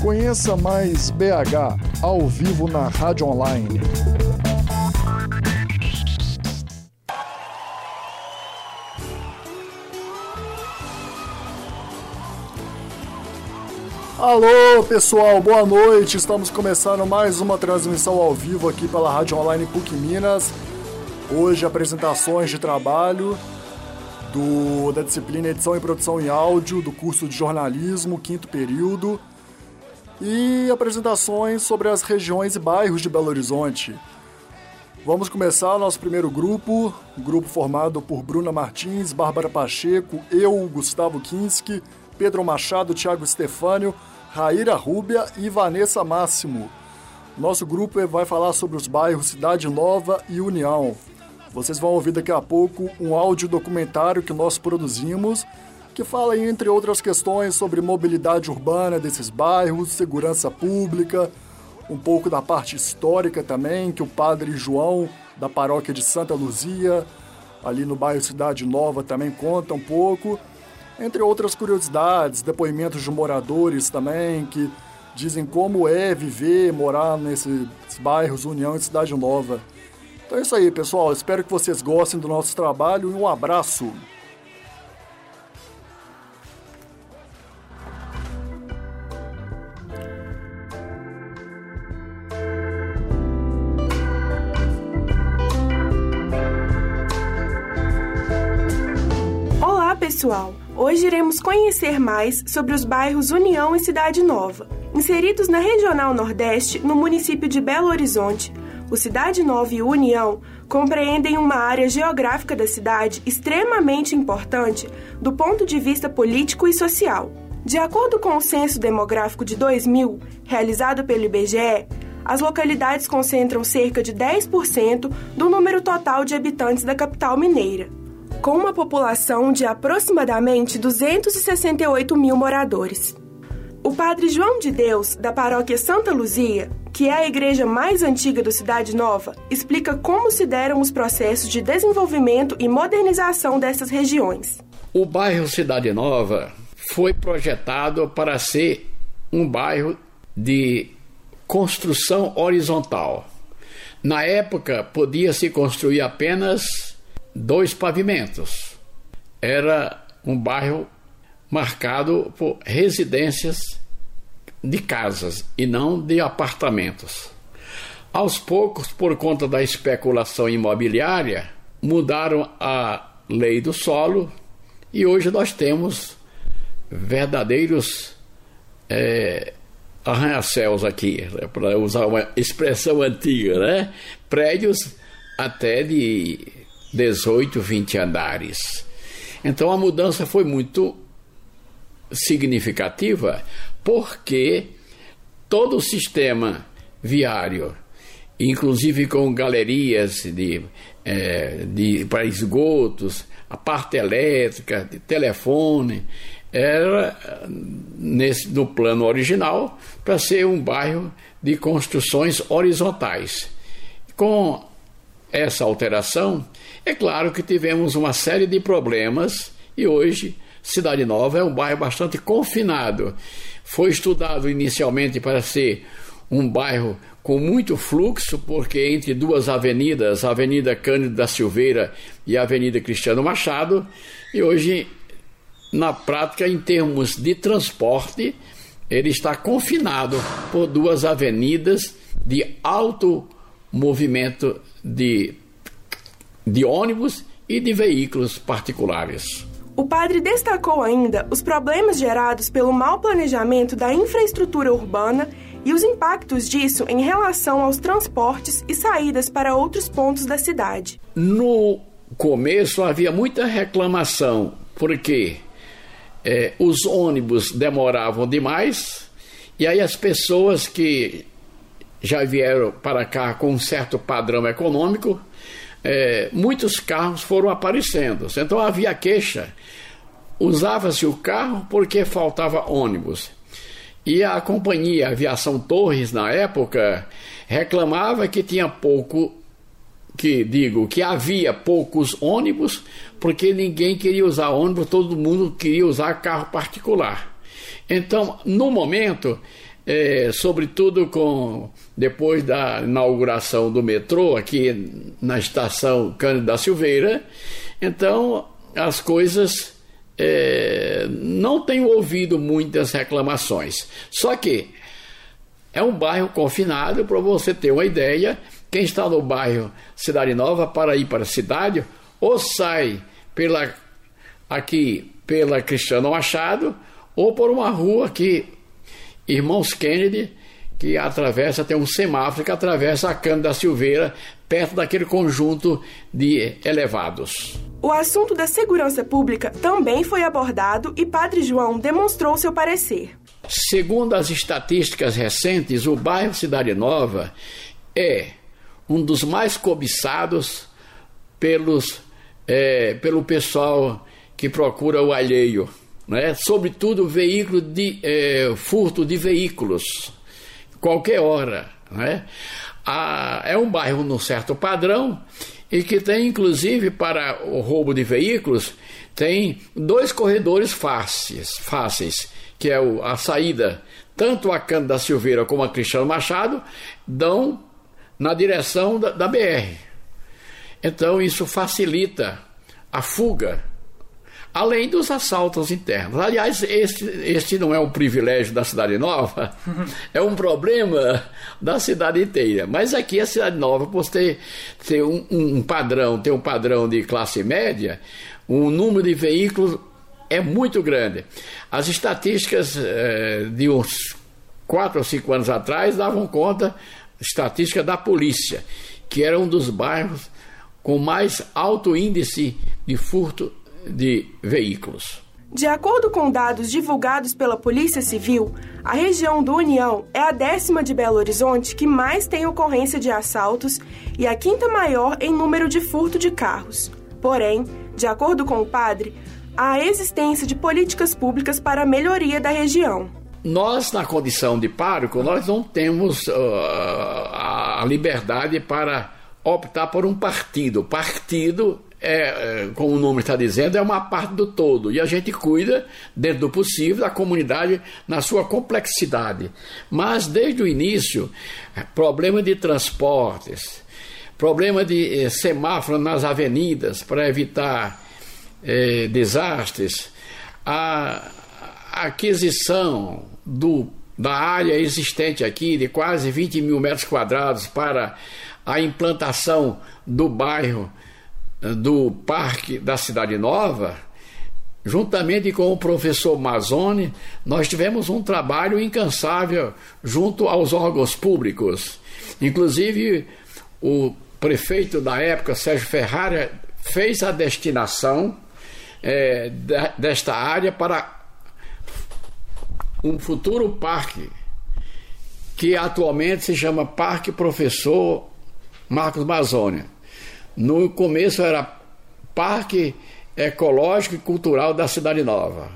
Conheça mais BH ao vivo na Rádio Online. Alô pessoal, boa noite. Estamos começando mais uma transmissão ao vivo aqui pela Rádio Online PUC Minas. Hoje apresentações de trabalho do, da disciplina Edição e Produção em Áudio do curso de Jornalismo, quinto período, e apresentações sobre as regiões e bairros de Belo Horizonte. Vamos começar nosso primeiro grupo, grupo formado por Bruna Martins, Bárbara Pacheco, eu, Gustavo Kinski, Pedro Machado, Thiago Stefânio, Raíra Rúbia e Vanessa Máximo. Nosso grupo vai falar sobre os bairros Cidade Nova e União. Vocês vão ouvir daqui a pouco um áudio documentário que nós produzimos, que fala, entre outras questões, sobre mobilidade urbana desses bairros, segurança pública, um pouco da parte histórica também, que o padre João, da paróquia de Santa Luzia, ali no bairro Cidade Nova, também conta um pouco entre outras curiosidades, depoimentos de moradores também que dizem como é viver, morar nesses bairros União e Cidade Nova. Então é isso aí, pessoal. Espero que vocês gostem do nosso trabalho e um abraço. Pessoal! Hoje iremos conhecer mais sobre os bairros União e Cidade Nova, inseridos na Regional Nordeste, no município de Belo Horizonte. O Cidade Nova e União compreendem uma área geográfica da cidade extremamente importante do ponto de vista político e social. De acordo com o Censo Demográfico de 2000, realizado pelo IBGE, as localidades concentram cerca de 10% do número total de habitantes da capital mineira com uma população de aproximadamente 268 mil moradores. O padre João de Deus, da paróquia Santa Luzia, que é a igreja mais antiga do Cidade Nova, explica como se deram os processos de desenvolvimento e modernização dessas regiões. O bairro Cidade Nova foi projetado para ser um bairro de construção horizontal. Na época, podia-se construir apenas dois pavimentos. Era um bairro marcado por residências de casas e não de apartamentos. Aos poucos, por conta da especulação imobiliária, mudaram a lei do solo e hoje nós temos verdadeiros é, arranha-céus aqui, né, para usar uma expressão antiga, né? Prédios até de 18, 20 andares. Então a mudança foi muito significativa porque todo o sistema viário, inclusive com galerias de, é, de, para esgotos, a parte elétrica, telefone, era nesse, no plano original para ser um bairro de construções horizontais. Com essa alteração, é claro que tivemos uma série de problemas e hoje Cidade Nova é um bairro bastante confinado. Foi estudado inicialmente para ser um bairro com muito fluxo, porque entre duas avenidas, a Avenida Cândido da Silveira e a Avenida Cristiano Machado, e hoje, na prática, em termos de transporte, ele está confinado por duas avenidas de alto movimento de de ônibus e de veículos particulares. O padre destacou ainda os problemas gerados pelo mau planejamento da infraestrutura urbana e os impactos disso em relação aos transportes e saídas para outros pontos da cidade. No começo havia muita reclamação, porque é, os ônibus demoravam demais e aí as pessoas que já vieram para cá com um certo padrão econômico é, muitos carros foram aparecendo. Então havia queixa. Usava-se o carro porque faltava ônibus. E a companhia Aviação Torres, na época, reclamava que tinha pouco, que digo, que havia poucos ônibus, porque ninguém queria usar ônibus, todo mundo queria usar carro particular. Então, no momento, é, sobretudo com depois da inauguração do metrô aqui na estação Cândido da Silveira. Então as coisas é, não tenho ouvido muitas reclamações. Só que é um bairro confinado, para você ter uma ideia. Quem está no bairro Cidade Nova para ir para a cidade, ou sai pela aqui pela Cristiano Machado, ou por uma rua aqui, Irmãos Kennedy, que atravessa, tem um semáforo que atravessa a Cana da Silveira, perto daquele conjunto de elevados. O assunto da segurança pública também foi abordado e Padre João demonstrou seu parecer. Segundo as estatísticas recentes, o bairro Cidade Nova é um dos mais cobiçados pelos, é, pelo pessoal que procura o alheio, né? sobretudo veículo de é, furto de veículos, qualquer hora. Né? A, é um bairro num certo padrão e que tem, inclusive, para o roubo de veículos, tem dois corredores fáceis, fáceis que é o, a saída, tanto a Cândido da Silveira como a Cristiano Machado, dão na direção da, da BR. Então isso facilita a fuga, além dos assaltos internos. Aliás, este, este não é um privilégio da Cidade Nova, é um problema da cidade inteira. Mas aqui a Cidade Nova, por ter, ter um, um padrão, ter um padrão de classe média, um número de veículos é muito grande. As estatísticas eh, de uns quatro ou cinco anos atrás davam conta, estatística da polícia, que era um dos bairros com mais alto índice de furto de veículos. De acordo com dados divulgados pela Polícia Civil, a região do União é a décima de Belo Horizonte que mais tem ocorrência de assaltos e a quinta maior em número de furto de carros. Porém, de acordo com o padre, a existência de políticas públicas para a melhoria da região. Nós, na condição de pároco, nós não temos uh, a liberdade para optar por um partido. Partido é, é, como o nome está dizendo, é uma parte do todo. E a gente cuida, dentro do possível, da comunidade na sua complexidade. Mas, desde o início, problema de transportes, problema de eh, semáforo nas avenidas para evitar é, desastres, a, aquisição do, da área existente aqui, de quase 20 mil metros quadrados, para a implantação do bairro do Parque da Cidade Nova, juntamente com o professor Mazzoni, nós tivemos um trabalho incansável junto aos órgãos públicos. Inclusive, o prefeito da época, Sérgio Ferrara, fez a destinação é, desta área para um futuro parque que atualmente se chama Parque Professor Marcos Mazônia. No começo era Parque Ecológico e Cultural da Cidade Nova.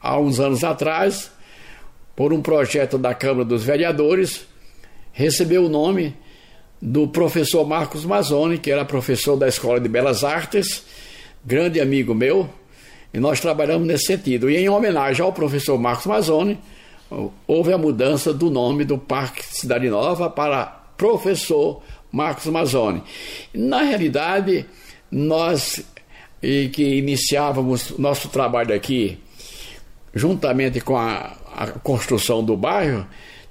Há uns anos atrás, por um projeto da Câmara dos Vereadores, recebeu o nome do professor Marcos Mazoni, que era professor da Escola de Belas Artes grande amigo meu, e nós trabalhamos nesse sentido. E em homenagem ao professor Marcos Mazzoni, houve a mudança do nome do Parque Cidade Nova para Professor Marcos Mazzoni. Na realidade, nós que iniciávamos nosso trabalho aqui, juntamente com a, a construção do bairro,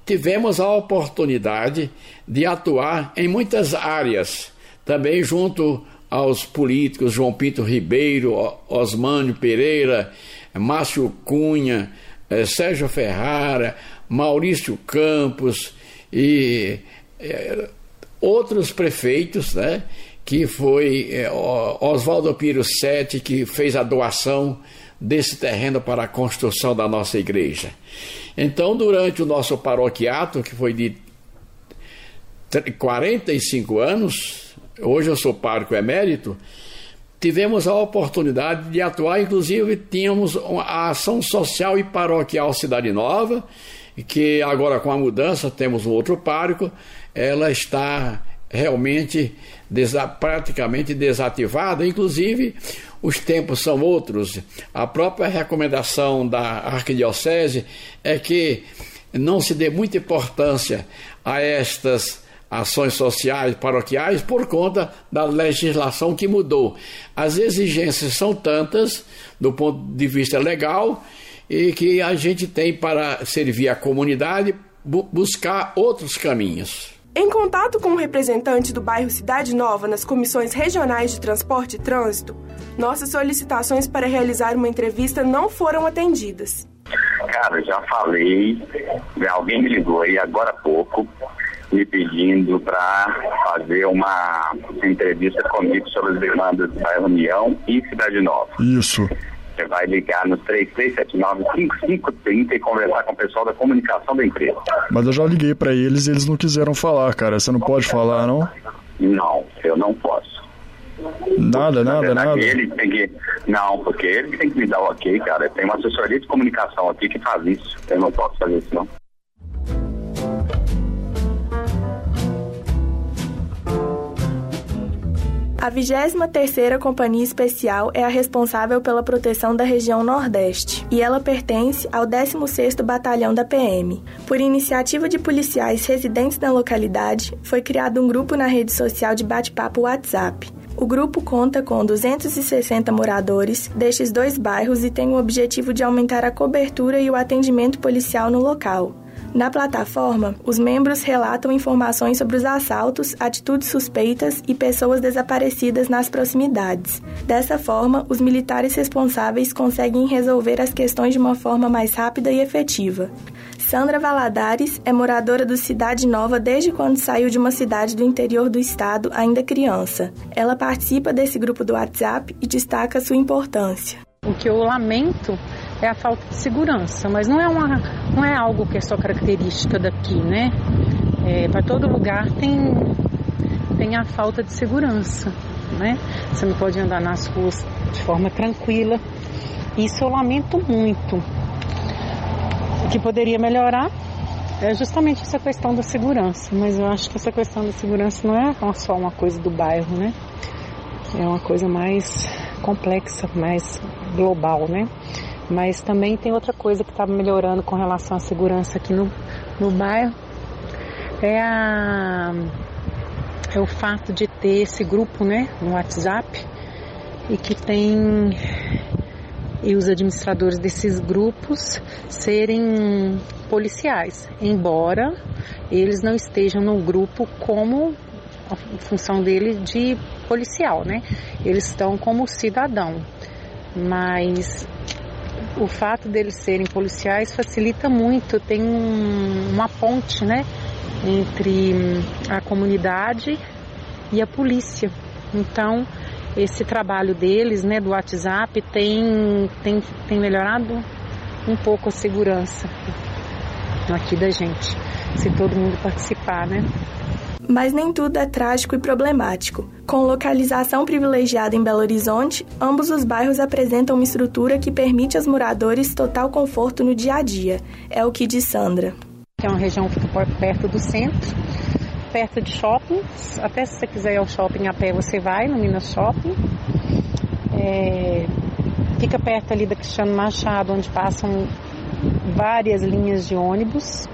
tivemos a oportunidade de atuar em muitas áreas, também junto aos políticos João Pinto Ribeiro, Osmânio Pereira, Márcio Cunha, eh, Sérgio Ferrara, Maurício Campos e eh, outros prefeitos, né? que foi eh, Oswaldo Piro Sete, que fez a doação desse terreno para a construção da nossa igreja. Então, durante o nosso paroquiato, que foi de 45 anos, hoje eu sou pároco emérito, tivemos a oportunidade de atuar, inclusive tínhamos a ação social e paroquial Cidade Nova, que agora com a mudança temos um outro pároco, ela está realmente desa praticamente desativada, inclusive os tempos são outros. A própria recomendação da Arquidiocese é que não se dê muita importância a estas ações sociais paroquiais por conta da legislação que mudou. As exigências são tantas do ponto de vista legal e que a gente tem para servir a comunidade bu buscar outros caminhos. Em contato com o um representante do bairro Cidade Nova nas comissões regionais de transporte e trânsito, nossas solicitações para realizar uma entrevista não foram atendidas. Cara, já falei, alguém me ligou aí agora há pouco, me pedindo para fazer uma entrevista comigo sobre as demandas do bairro União e Cidade Nova. Isso. Você vai ligar no 3379-5530 e conversar com o pessoal da comunicação da empresa. Mas eu já liguei para eles e eles não quiseram falar, cara. Você não pode falar, não? Não, eu não posso. Nada, nada, nada. Ele tem que... Não, porque ele tem que me dar o ok, cara. Tem uma assessoria de comunicação aqui que faz isso. Eu não posso fazer isso, não. A 23ª Companhia Especial é a responsável pela proteção da região Nordeste e ela pertence ao 16º Batalhão da PM. Por iniciativa de policiais residentes na localidade, foi criado um grupo na rede social de bate-papo WhatsApp. O grupo conta com 260 moradores destes dois bairros e tem o objetivo de aumentar a cobertura e o atendimento policial no local. Na plataforma, os membros relatam informações sobre os assaltos, atitudes suspeitas e pessoas desaparecidas nas proximidades. Dessa forma, os militares responsáveis conseguem resolver as questões de uma forma mais rápida e efetiva. Sandra Valadares é moradora do Cidade Nova desde quando saiu de uma cidade do interior do estado, ainda criança. Ela participa desse grupo do WhatsApp e destaca sua importância. O que eu lamento é a falta de segurança, mas não é, uma, não é algo que é só característica daqui, né? É, Para todo lugar tem, tem a falta de segurança, né? Você não pode andar nas ruas de forma tranquila. Isso eu lamento muito. O que poderia melhorar é justamente essa questão da segurança, mas eu acho que essa questão da segurança não é só uma coisa do bairro, né? É uma coisa mais complexa, mais global, né? Mas também tem outra coisa que está melhorando com relação à segurança aqui no, no bairro. É, a, é o fato de ter esse grupo né, no WhatsApp e que tem e os administradores desses grupos serem policiais, embora eles não estejam no grupo como a função dele de policial, né? Eles estão como cidadão, mas o fato deles serem policiais facilita muito, tem um, uma ponte, né, entre a comunidade e a polícia. Então, esse trabalho deles, né, do WhatsApp, tem, tem, tem melhorado um pouco a segurança aqui da gente, se todo mundo participar, né? Mas nem tudo é trágico e problemático. Com localização privilegiada em Belo Horizonte, ambos os bairros apresentam uma estrutura que permite aos moradores total conforto no dia a dia. É o que diz Sandra. É uma região que fica perto do centro, perto de shoppings. Até se você quiser ir ao shopping a pé, você vai no Minas Shopping. É, fica perto ali da Cristiano Machado, onde passam várias linhas de ônibus.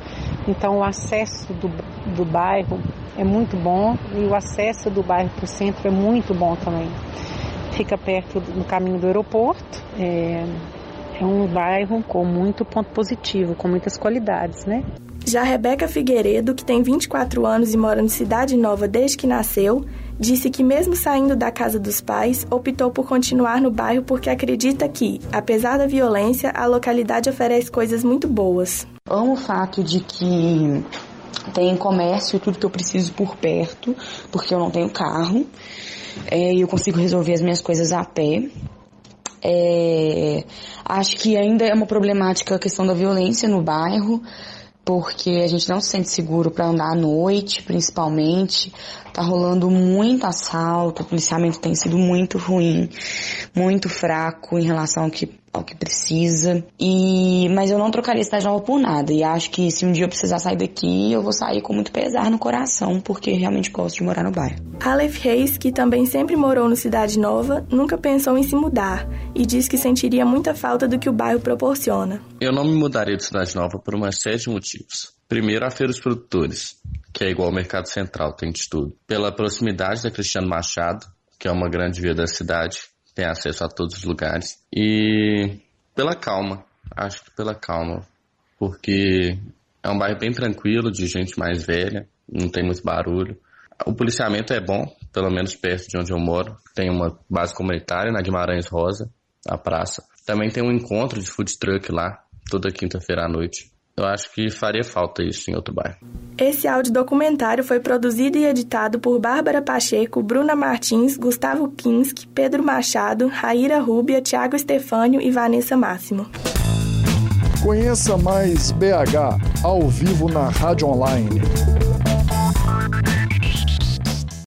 Então o acesso do, do bairro é muito bom e o acesso do bairro para o centro é muito bom também. Fica perto do caminho do aeroporto, é, é um bairro com muito ponto positivo, com muitas qualidades, né? Já Rebeca Figueiredo, que tem 24 anos e mora no Cidade Nova desde que nasceu, disse que, mesmo saindo da casa dos pais, optou por continuar no bairro porque acredita que, apesar da violência, a localidade oferece coisas muito boas. Amo o fato de que tem comércio tudo que eu preciso por perto, porque eu não tenho carro. É, e eu consigo resolver as minhas coisas a pé. É, acho que ainda é uma problemática a questão da violência no bairro, porque a gente não se sente seguro para andar à noite, principalmente. Tá rolando muito assalto, o policiamento tem sido muito ruim, muito fraco em relação ao que ao que precisa. E mas eu não trocaria cidade nova por nada. E acho que se um dia eu precisar sair daqui, eu vou sair com muito pesar no coração, porque realmente gosto de morar no bairro. Aleph Reis, que também sempre morou no Cidade Nova, nunca pensou em se mudar e diz que sentiria muita falta do que o bairro proporciona. Eu não me mudaria de Cidade Nova por uma série de motivos. Primeiro, a Feira dos Produtores, que é igual ao Mercado Central, tem de tudo. Pela proximidade da Cristiano Machado, que é uma grande via da cidade, tem acesso a todos os lugares. E pela calma, acho que pela calma, porque é um bairro bem tranquilo, de gente mais velha, não tem muito barulho. O policiamento é bom, pelo menos perto de onde eu moro. Tem uma base comunitária na Guimarães Rosa, a praça. Também tem um encontro de food truck lá, toda quinta-feira à noite. Eu acho que faria falta isso em outro bairro. Esse áudio documentário foi produzido e editado por Bárbara Pacheco, Bruna Martins, Gustavo Kinski, Pedro Machado, Raíra Rúbia, Tiago Estefânio e Vanessa Máximo. Conheça mais BH ao vivo na Rádio Online.